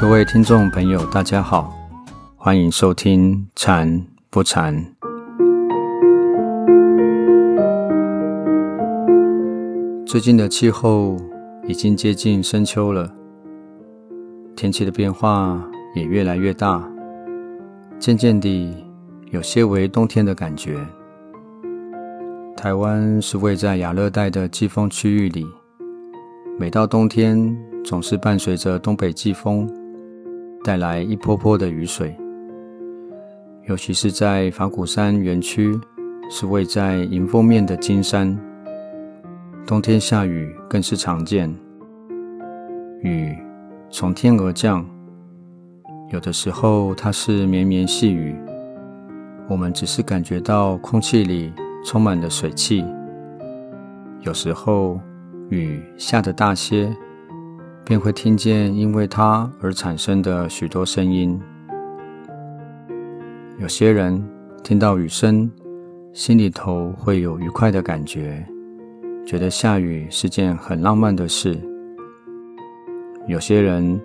各位听众朋友，大家好，欢迎收听《禅不禅》。最近的气候已经接近深秋了，天气的变化也越来越大，渐渐地有些为冬天的感觉。台湾是位在亚热带的季风区域里，每到冬天总是伴随着东北季风，带来一波波的雨水。尤其是在法鼓山园区，是位在迎风面的金山。冬天下雨更是常见，雨从天而降，有的时候它是绵绵细雨，我们只是感觉到空气里充满了水汽；有时候雨下的大些，便会听见因为它而产生的许多声音。有些人听到雨声，心里头会有愉快的感觉。觉得下雨是件很浪漫的事。有些人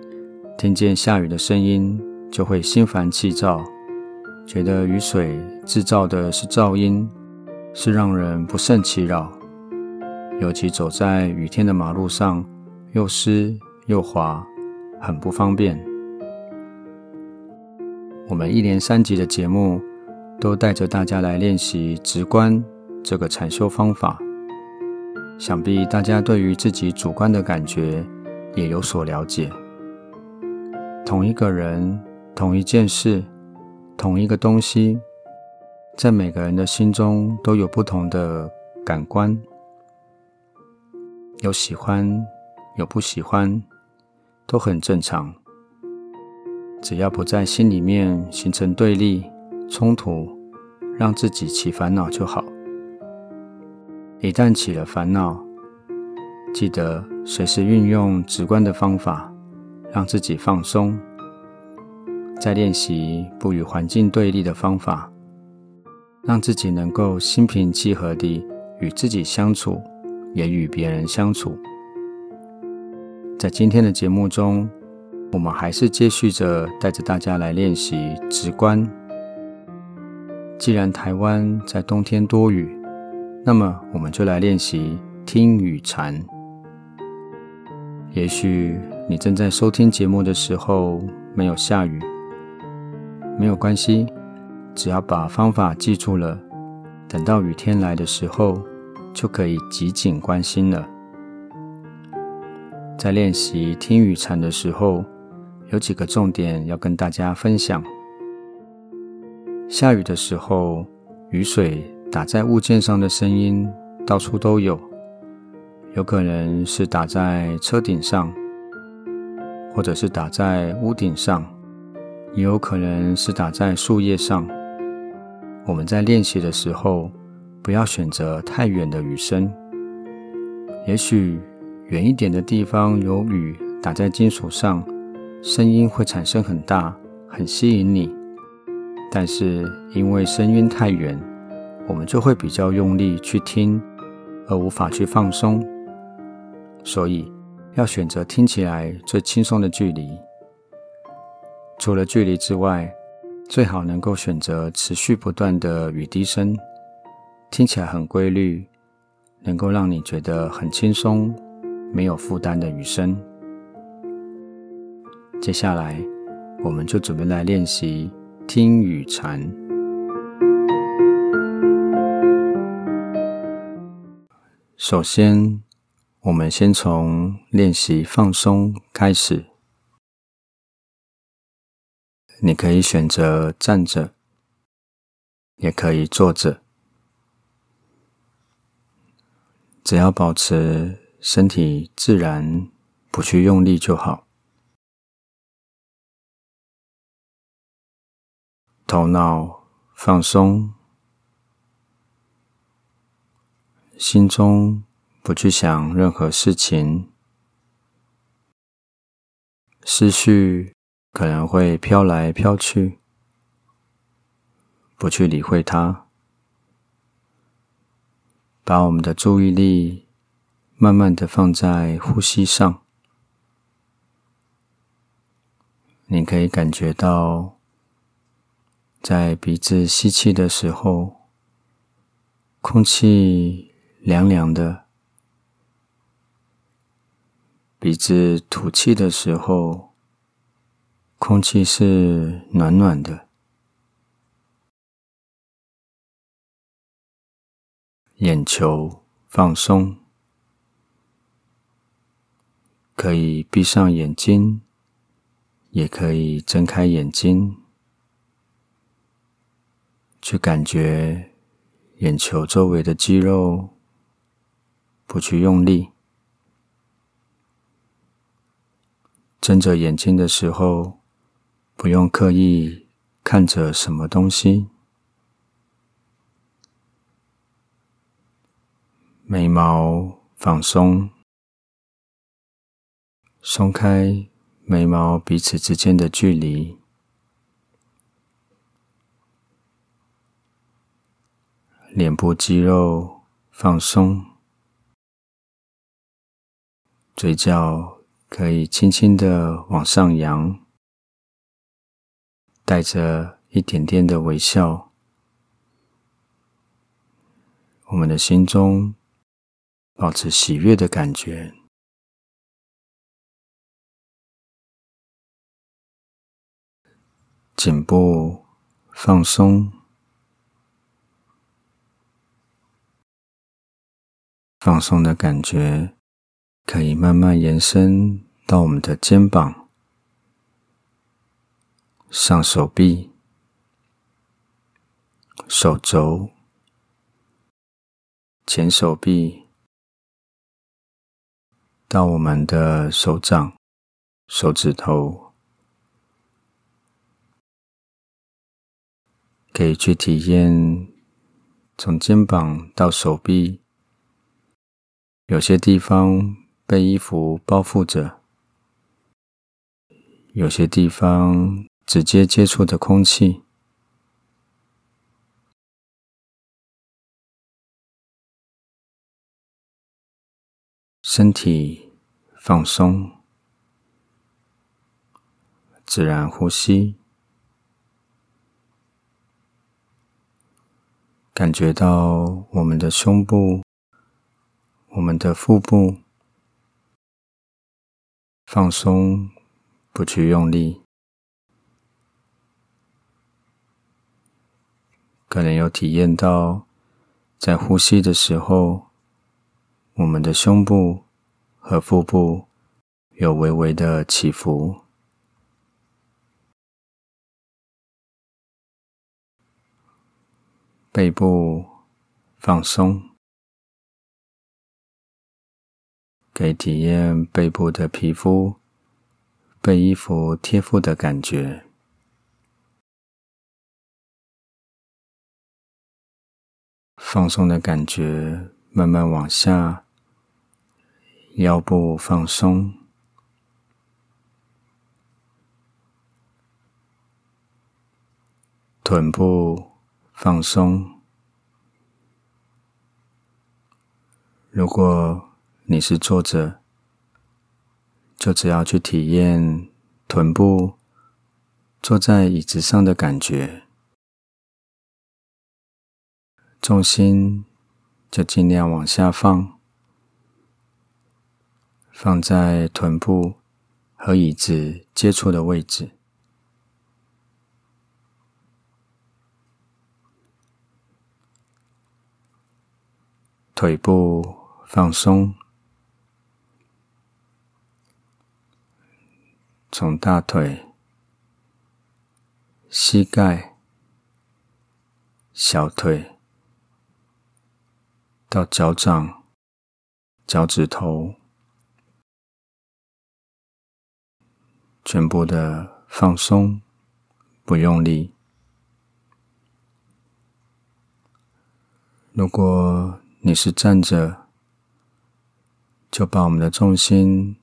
听见下雨的声音就会心烦气躁，觉得雨水制造的是噪音，是让人不胜其扰。尤其走在雨天的马路上，又湿又滑，很不方便。我们一连三集的节目都带着大家来练习直观这个禅修方法。想必大家对于自己主观的感觉也有所了解。同一个人、同一件事、同一个东西，在每个人的心中都有不同的感官，有喜欢，有不喜欢，都很正常。只要不在心里面形成对立、冲突，让自己起烦恼就好。一旦起了烦恼，记得随时运用直观的方法，让自己放松。再练习不与环境对立的方法，让自己能够心平气和地与自己相处，也与别人相处。在今天的节目中，我们还是接续着带着大家来练习直观。既然台湾在冬天多雨，那么，我们就来练习听雨禅。也许你正在收听节目的时候没有下雨，没有关系，只要把方法记住了，等到雨天来的时候，就可以极紧关心了。在练习听雨禅的时候，有几个重点要跟大家分享。下雨的时候，雨水。打在物件上的声音到处都有，有可能是打在车顶上，或者是打在屋顶上，也有可能是打在树叶上。我们在练习的时候，不要选择太远的雨声。也许远一点的地方有雨打在金属上，声音会产生很大，很吸引你。但是因为声音太远，我们就会比较用力去听，而无法去放松，所以要选择听起来最轻松的距离。除了距离之外，最好能够选择持续不断的雨滴声，听起来很规律，能够让你觉得很轻松、没有负担的雨声。接下来，我们就准备来练习听雨禅。首先，我们先从练习放松开始。你可以选择站着，也可以坐着，只要保持身体自然，不去用力就好。头脑放松。心中不去想任何事情，思绪可能会飘来飘去，不去理会它，把我们的注意力慢慢的放在呼吸上，你可以感觉到，在鼻子吸气的时候，空气凉凉的；鼻子吐气的时候，空气是暖暖的。眼球放松，可以闭上眼睛，也可以睁开眼睛，去感觉眼球周围的肌肉，不去用力。睁着眼睛的时候，不用刻意看着什么东西。眉毛放松，松开眉毛彼此之间的距离，脸部肌肉放松，嘴角可以轻轻的往上扬，带着一点点的微笑，我们的心中。保持喜悦的感觉，颈部放松，放松的感觉可以慢慢延伸到我们的肩膀、上手臂、手肘、前手臂。到我们的手掌、手指头，可以去体验从肩膀到手臂，有些地方被衣服包覆着，有些地方直接接触的空气，身体。放松，自然呼吸，感觉到我们的胸部、我们的腹部放松，不去用力。可能有体验到，在呼吸的时候，我们的胸部。和腹部有微微的起伏，背部放松，可以体验背部的皮肤被衣服贴附的感觉，放松的感觉慢慢往下。腰部放松，臀部放松。如果你是坐着，就只要去体验臀部坐在椅子上的感觉，重心就尽量往下放。放在臀部和椅子接触的位置，腿部放松，从大腿、膝盖、小腿到脚掌、脚趾头。全部的放松，不用力。如果你是站着就把我们的重心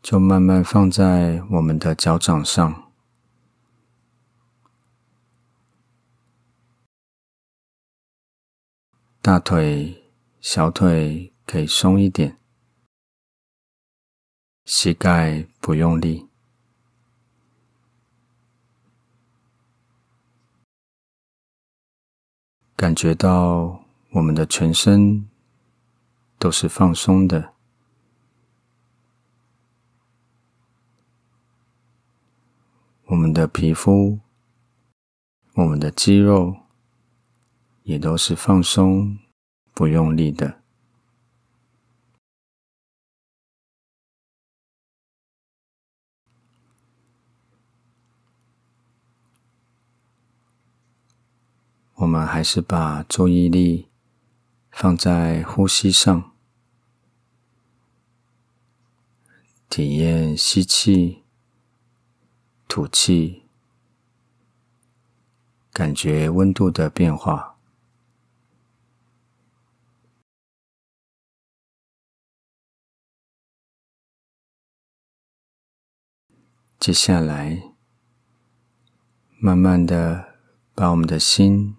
就慢慢放在我们的脚掌上。大腿小腿可以松一点膝盖不用力。感觉到我们的全身都是放松的，我们的皮肤、我们的肌肉也都是放松、不用力的。我们还是把注意力放在呼吸上，体验吸气、吐气，感觉温度的变化。接下来，慢慢的把我们的心。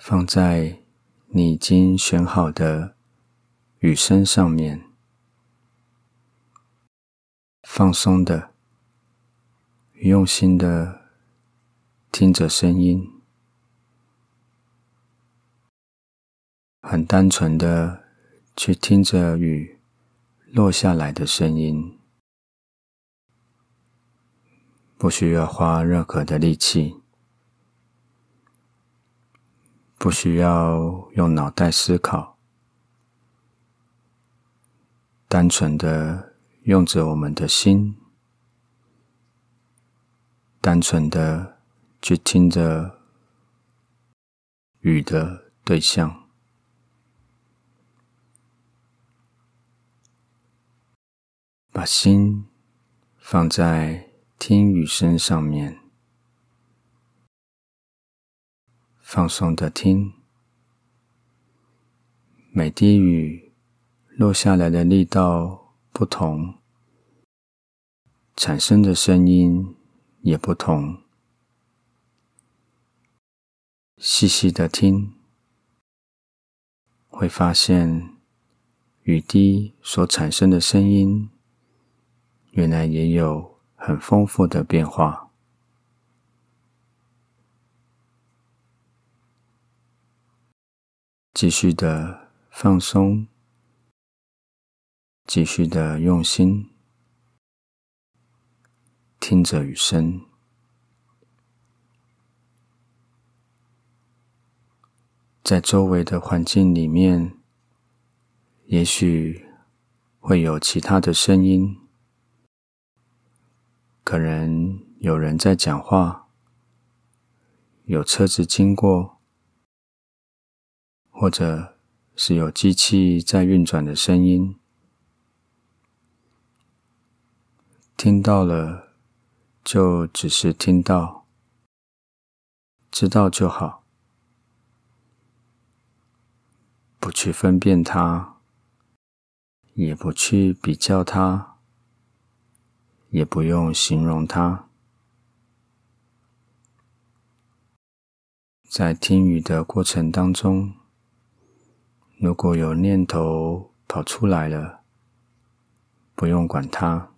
放在你已经选好的雨声上面，放松的、用心的听着声音，很单纯的去听着雨落下来的声音，不需要花任何的力气。不需要用脑袋思考，单纯的用着我们的心，单纯的去听着雨的对象，把心放在听雨声上面。放松的听，每滴雨落下来的力道不同，产生的声音也不同。细细的听，会发现雨滴所产生的声音，原来也有很丰富的变化。继续的放松，继续的用心听着雨声，在周围的环境里面，也许会有其他的声音，可能有人在讲话，有车子经过。或者是有机器在运转的声音，听到了就只是听到，知道就好，不去分辨它，也不去比较它，也不用形容它，在听雨的过程当中。如果有念头跑出来了，不用管它，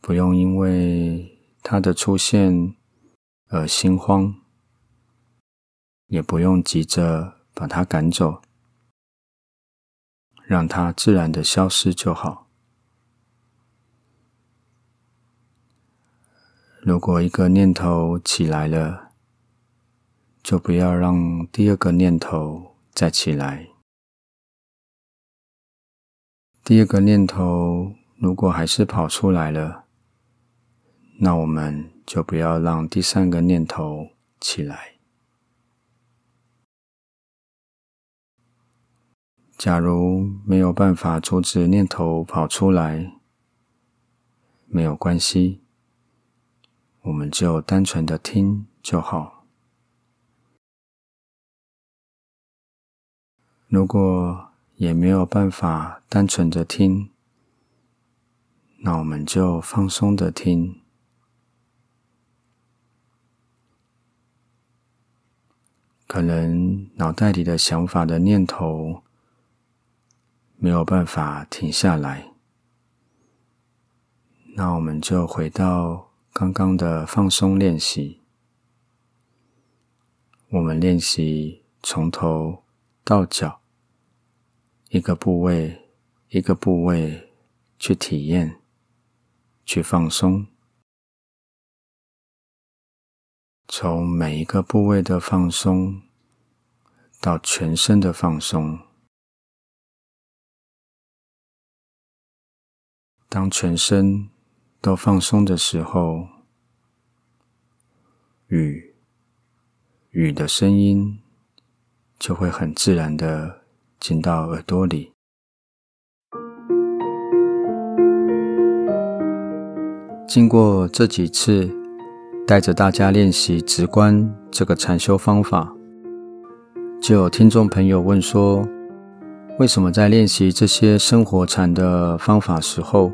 不用因为它的出现而心慌，也不用急着把它赶走，让它自然的消失就好。如果一个念头起来了，就不要让第二个念头。再起来，第二个念头如果还是跑出来了，那我们就不要让第三个念头起来。假如没有办法阻止念头跑出来，没有关系，我们就单纯的听就好。如果也没有办法单纯的听，那我们就放松的听。可能脑袋里的想法的念头没有办法停下来，那我们就回到刚刚的放松练习，我们练习从头到脚，一个部位一个部位去体验，去放松。从每一个部位的放松到全身的放松。当全身都放松的时候，雨雨的声音就会很自然的进到耳朵里。经过这几次带着大家练习直观这个禅修方法，就有听众朋友问说：为什么在练习这些生活禅的方法时候？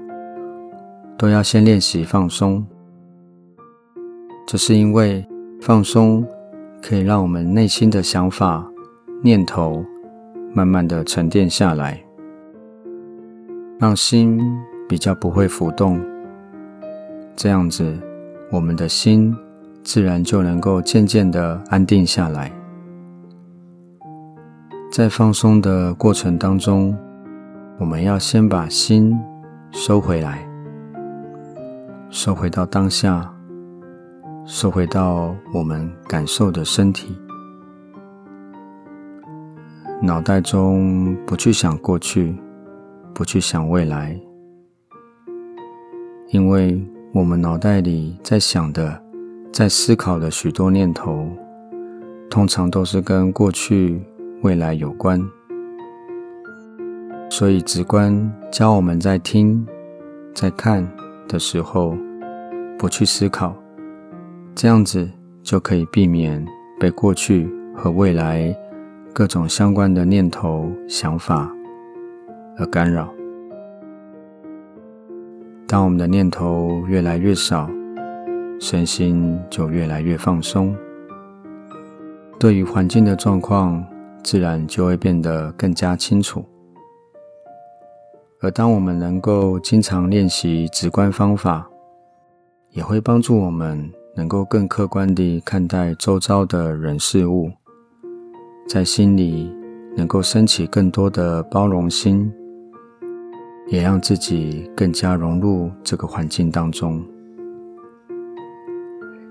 都要先练习放松，这是因为放松可以让我们内心的想法、念头慢慢的沉淀下来，让心比较不会浮动。这样子，我们的心自然就能够渐渐的安定下来。在放松的过程当中，我们要先把心收回来。收回到当下，收回到我们感受的身体，脑袋中不去想过去，不去想未来，因为我们脑袋里在想的、在思考的许多念头，通常都是跟过去、未来有关，所以直观教我们在听、在看。的时候，不去思考，这样子就可以避免被过去和未来各种相关的念头、想法而干扰。当我们的念头越来越少，身心就越来越放松，对于环境的状况，自然就会变得更加清楚。而当我们能够经常练习直观方法，也会帮助我们能够更客观地看待周遭的人事物，在心里能够升起更多的包容心，也让自己更加融入这个环境当中。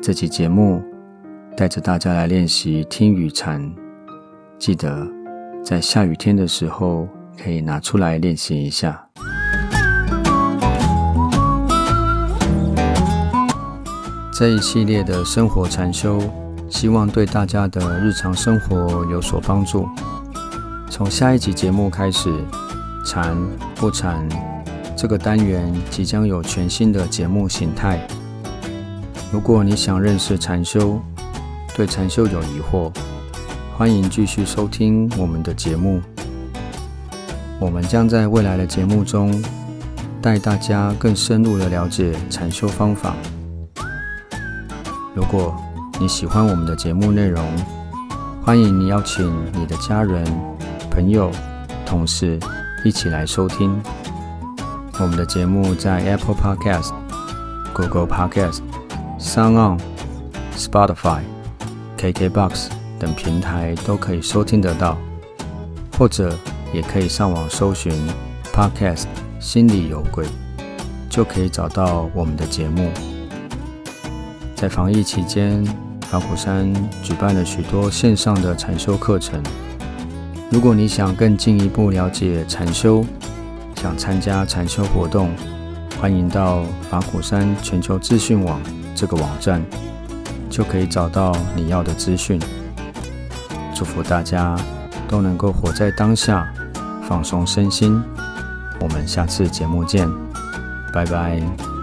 这期节目带着大家来练习听雨禅，记得在下雨天的时候。可以拿出来练习一下。这一系列的生活禅修，希望对大家的日常生活有所帮助。从下一集节目开始，禅不禅这个单元即将有全新的节目形态。如果你想认识禅修，对禅修有疑惑，欢迎继续收听我们的节目。我们将在未来的节目中带大家更深入的了解禅修方法。如果你喜欢我们的节目内容，欢迎你邀请你的家人、朋友、同事一起来收听。我们的节目在 Apple Podcast、Google Podcast、SoundOn、Spotify、KKBox 等平台都可以收听得到，或者。也可以上网搜寻 Podcast 心里有鬼，就可以找到我们的节目。在防疫期间，法鼓山举办了许多线上的禅修课程。如果你想更进一步了解禅修，想参加禅修活动，欢迎到法鼓山全球资讯网这个网站，就可以找到你要的资讯。祝福大家都能够活在当下。放松身心，我们下次节目见，拜拜。